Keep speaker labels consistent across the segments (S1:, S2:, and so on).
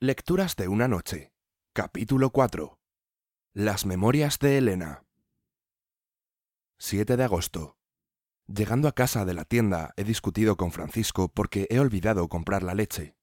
S1: Lecturas de una noche. Capítulo 4. Las memorias de Elena. 7 de agosto. Llegando a casa de la tienda he discutido con Francisco porque he olvidado comprar la leche.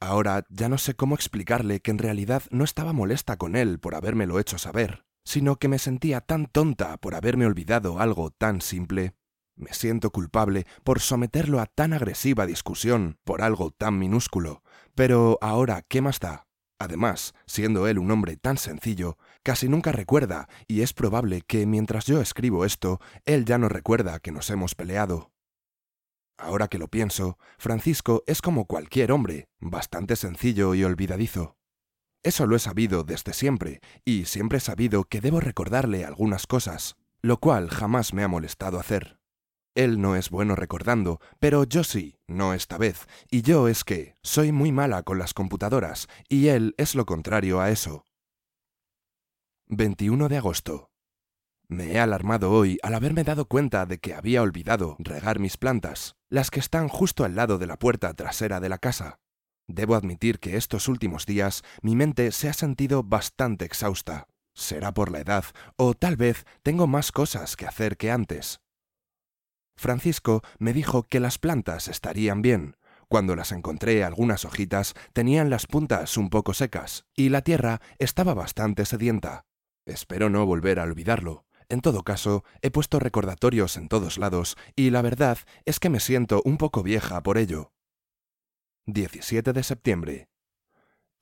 S1: Ahora ya no sé cómo explicarle que en realidad no estaba molesta con él por habérmelo hecho saber, sino que me sentía tan tonta por haberme olvidado algo tan simple. Me siento culpable por someterlo a tan agresiva discusión por algo tan minúsculo, pero ahora, ¿qué más da? Además, siendo él un hombre tan sencillo, casi nunca recuerda, y es probable que mientras yo escribo esto, él ya no recuerda que nos hemos peleado. Ahora que lo pienso, Francisco es como cualquier hombre, bastante sencillo y olvidadizo. Eso lo he sabido desde siempre, y siempre he sabido que debo recordarle algunas cosas, lo cual jamás me ha molestado hacer. Él no es bueno recordando, pero yo sí, no esta vez, y yo es que soy muy mala con las computadoras, y él es lo contrario a eso. 21 de agosto. Me he alarmado hoy al haberme dado cuenta de que había olvidado regar mis plantas, las que están justo al lado de la puerta trasera de la casa. Debo admitir que estos últimos días mi mente se ha sentido bastante exhausta. Será por la edad, o tal vez tengo más cosas que hacer que antes. Francisco me dijo que las plantas estarían bien. Cuando las encontré algunas hojitas tenían las puntas un poco secas, y la tierra estaba bastante sedienta. Espero no volver a olvidarlo. En todo caso, he puesto recordatorios en todos lados, y la verdad es que me siento un poco vieja por ello. 17 de septiembre.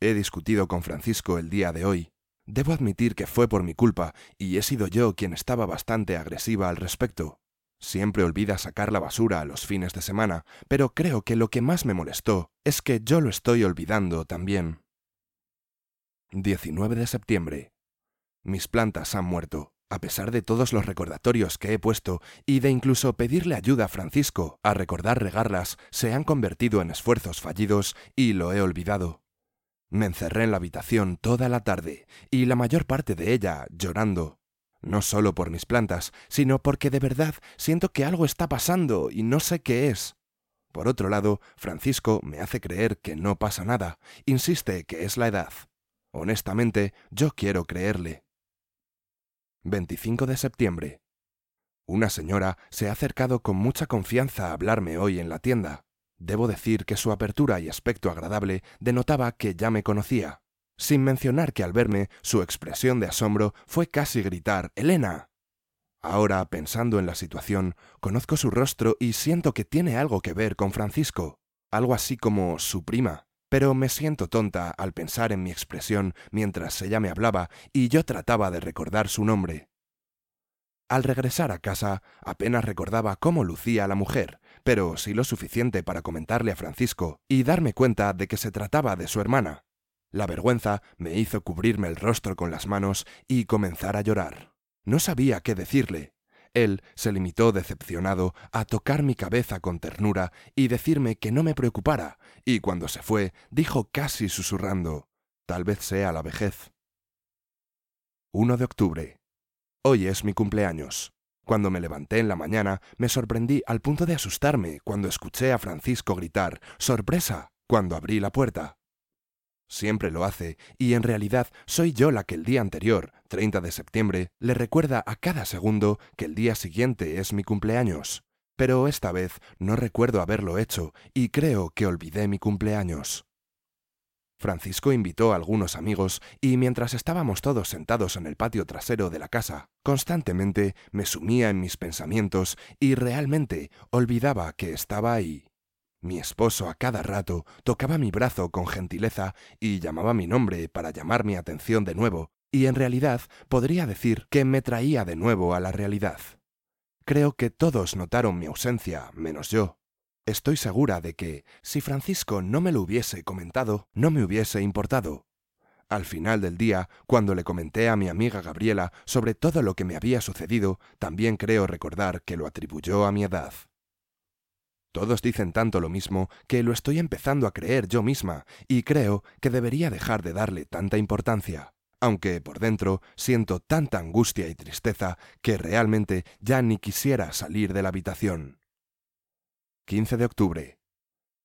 S1: He discutido con Francisco el día de hoy. Debo admitir que fue por mi culpa, y he sido yo quien estaba bastante agresiva al respecto. Siempre olvida sacar la basura a los fines de semana, pero creo que lo que más me molestó es que yo lo estoy olvidando también. 19 de septiembre. Mis plantas han muerto a pesar de todos los recordatorios que he puesto y de incluso pedirle ayuda a Francisco a recordar regarlas, se han convertido en esfuerzos fallidos y lo he olvidado. Me encerré en la habitación toda la tarde y la mayor parte de ella llorando, no solo por mis plantas, sino porque de verdad siento que algo está pasando y no sé qué es. Por otro lado, Francisco me hace creer que no pasa nada, insiste que es la edad. Honestamente, yo quiero creerle. 25 de septiembre. Una señora se ha acercado con mucha confianza a hablarme hoy en la tienda. Debo decir que su apertura y aspecto agradable denotaba que ya me conocía, sin mencionar que al verme su expresión de asombro fue casi gritar Elena. Ahora, pensando en la situación, conozco su rostro y siento que tiene algo que ver con Francisco, algo así como su prima pero me siento tonta al pensar en mi expresión mientras ella me hablaba y yo trataba de recordar su nombre. Al regresar a casa apenas recordaba cómo lucía la mujer, pero sí lo suficiente para comentarle a Francisco y darme cuenta de que se trataba de su hermana. La vergüenza me hizo cubrirme el rostro con las manos y comenzar a llorar. No sabía qué decirle, él se limitó decepcionado a tocar mi cabeza con ternura y decirme que no me preocupara, y cuando se fue dijo casi susurrando Tal vez sea la vejez. 1 de octubre. Hoy es mi cumpleaños. Cuando me levanté en la mañana me sorprendí al punto de asustarme cuando escuché a Francisco gritar ¡Sorpresa! cuando abrí la puerta. Siempre lo hace, y en realidad soy yo la que el día anterior, 30 de septiembre, le recuerda a cada segundo que el día siguiente es mi cumpleaños. Pero esta vez no recuerdo haberlo hecho y creo que olvidé mi cumpleaños. Francisco invitó a algunos amigos y mientras estábamos todos sentados en el patio trasero de la casa, constantemente me sumía en mis pensamientos y realmente olvidaba que estaba ahí. Mi esposo a cada rato tocaba mi brazo con gentileza y llamaba mi nombre para llamar mi atención de nuevo, y en realidad podría decir que me traía de nuevo a la realidad. Creo que todos notaron mi ausencia, menos yo. Estoy segura de que, si Francisco no me lo hubiese comentado, no me hubiese importado. Al final del día, cuando le comenté a mi amiga Gabriela sobre todo lo que me había sucedido, también creo recordar que lo atribuyó a mi edad. Todos dicen tanto lo mismo que lo estoy empezando a creer yo misma y creo que debería dejar de darle tanta importancia, aunque por dentro siento tanta angustia y tristeza que realmente ya ni quisiera salir de la habitación. 15 de octubre.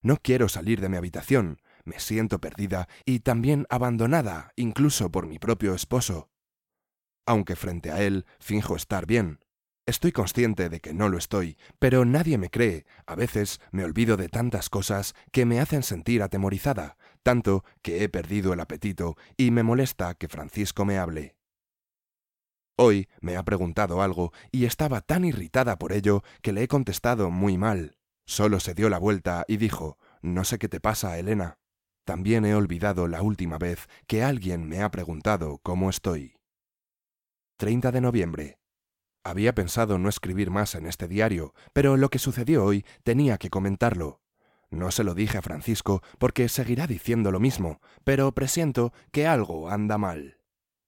S1: No quiero salir de mi habitación, Me siento perdida y también abandonada, incluso por mi propio esposo. Aunque frente a él finjo estar bien. Estoy consciente de que no lo estoy, pero nadie me cree. A veces me olvido de tantas cosas que me hacen sentir atemorizada, tanto que he perdido el apetito y me molesta que Francisco me hable. Hoy me ha preguntado algo y estaba tan irritada por ello que le he contestado muy mal. Solo se dio la vuelta y dijo No sé qué te pasa, Elena. También he olvidado la última vez que alguien me ha preguntado cómo estoy. 30 de noviembre. Había pensado no escribir más en este diario, pero lo que sucedió hoy tenía que comentarlo. No se lo dije a Francisco porque seguirá diciendo lo mismo, pero presiento que algo anda mal.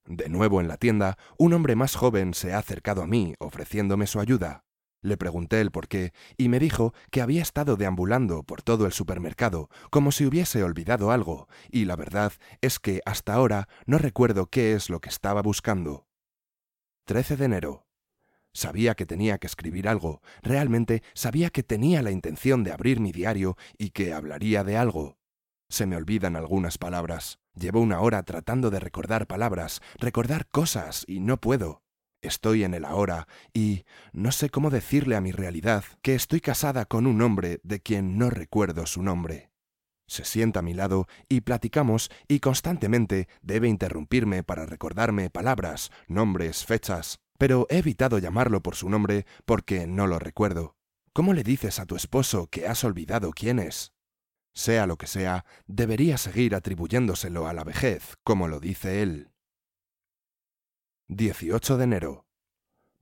S1: De nuevo en la tienda, un hombre más joven se ha acercado a mí ofreciéndome su ayuda. Le pregunté el por qué y me dijo que había estado deambulando por todo el supermercado como si hubiese olvidado algo, y la verdad es que hasta ahora no recuerdo qué es lo que estaba buscando. 13 de enero. Sabía que tenía que escribir algo, realmente sabía que tenía la intención de abrir mi diario y que hablaría de algo. Se me olvidan algunas palabras. Llevo una hora tratando de recordar palabras, recordar cosas, y no puedo. Estoy en el ahora y no sé cómo decirle a mi realidad que estoy casada con un hombre de quien no recuerdo su nombre. Se sienta a mi lado y platicamos y constantemente debe interrumpirme para recordarme palabras, nombres, fechas, pero he evitado llamarlo por su nombre porque no lo recuerdo. ¿Cómo le dices a tu esposo que has olvidado quién es? Sea lo que sea, debería seguir atribuyéndoselo a la vejez, como lo dice él. 18 de enero.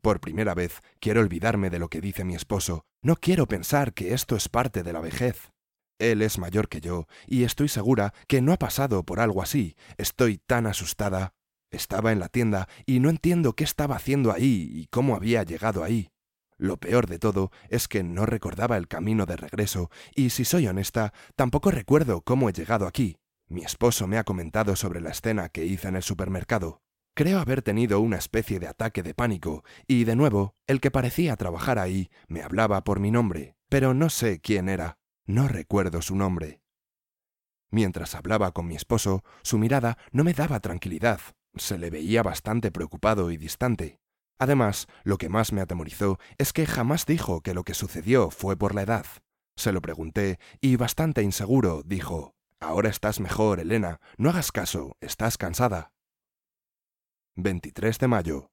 S1: Por primera vez quiero olvidarme de lo que dice mi esposo. No quiero pensar que esto es parte de la vejez. Él es mayor que yo, y estoy segura que no ha pasado por algo así. Estoy tan asustada. Estaba en la tienda y no entiendo qué estaba haciendo ahí y cómo había llegado ahí. Lo peor de todo es que no recordaba el camino de regreso, y si soy honesta, tampoco recuerdo cómo he llegado aquí. Mi esposo me ha comentado sobre la escena que hice en el supermercado. Creo haber tenido una especie de ataque de pánico, y de nuevo, el que parecía trabajar ahí me hablaba por mi nombre, pero no sé quién era. No recuerdo su nombre. Mientras hablaba con mi esposo, su mirada no me daba tranquilidad. Se le veía bastante preocupado y distante. Además, lo que más me atemorizó es que jamás dijo que lo que sucedió fue por la edad. Se lo pregunté y bastante inseguro dijo, Ahora estás mejor, Elena, no hagas caso, estás cansada. 23 de mayo.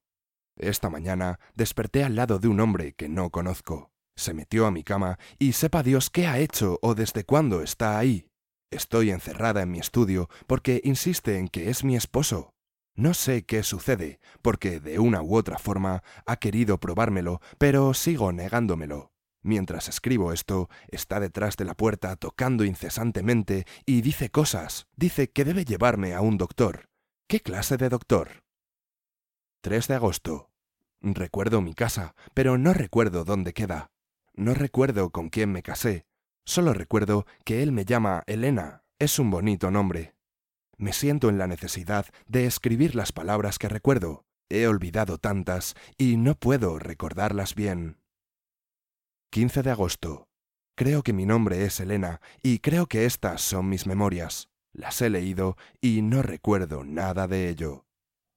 S1: Esta mañana desperté al lado de un hombre que no conozco. Se metió a mi cama y sepa Dios qué ha hecho o desde cuándo está ahí. Estoy encerrada en mi estudio porque insiste en que es mi esposo. No sé qué sucede, porque de una u otra forma ha querido probármelo, pero sigo negándomelo. Mientras escribo esto, está detrás de la puerta tocando incesantemente y dice cosas. Dice que debe llevarme a un doctor. ¿Qué clase de doctor? 3 de agosto. Recuerdo mi casa, pero no recuerdo dónde queda. No recuerdo con quién me casé. Solo recuerdo que él me llama Elena. Es un bonito nombre. Me siento en la necesidad de escribir las palabras que recuerdo. He olvidado tantas y no puedo recordarlas bien. 15 de agosto. Creo que mi nombre es Elena y creo que estas son mis memorias. Las he leído y no recuerdo nada de ello.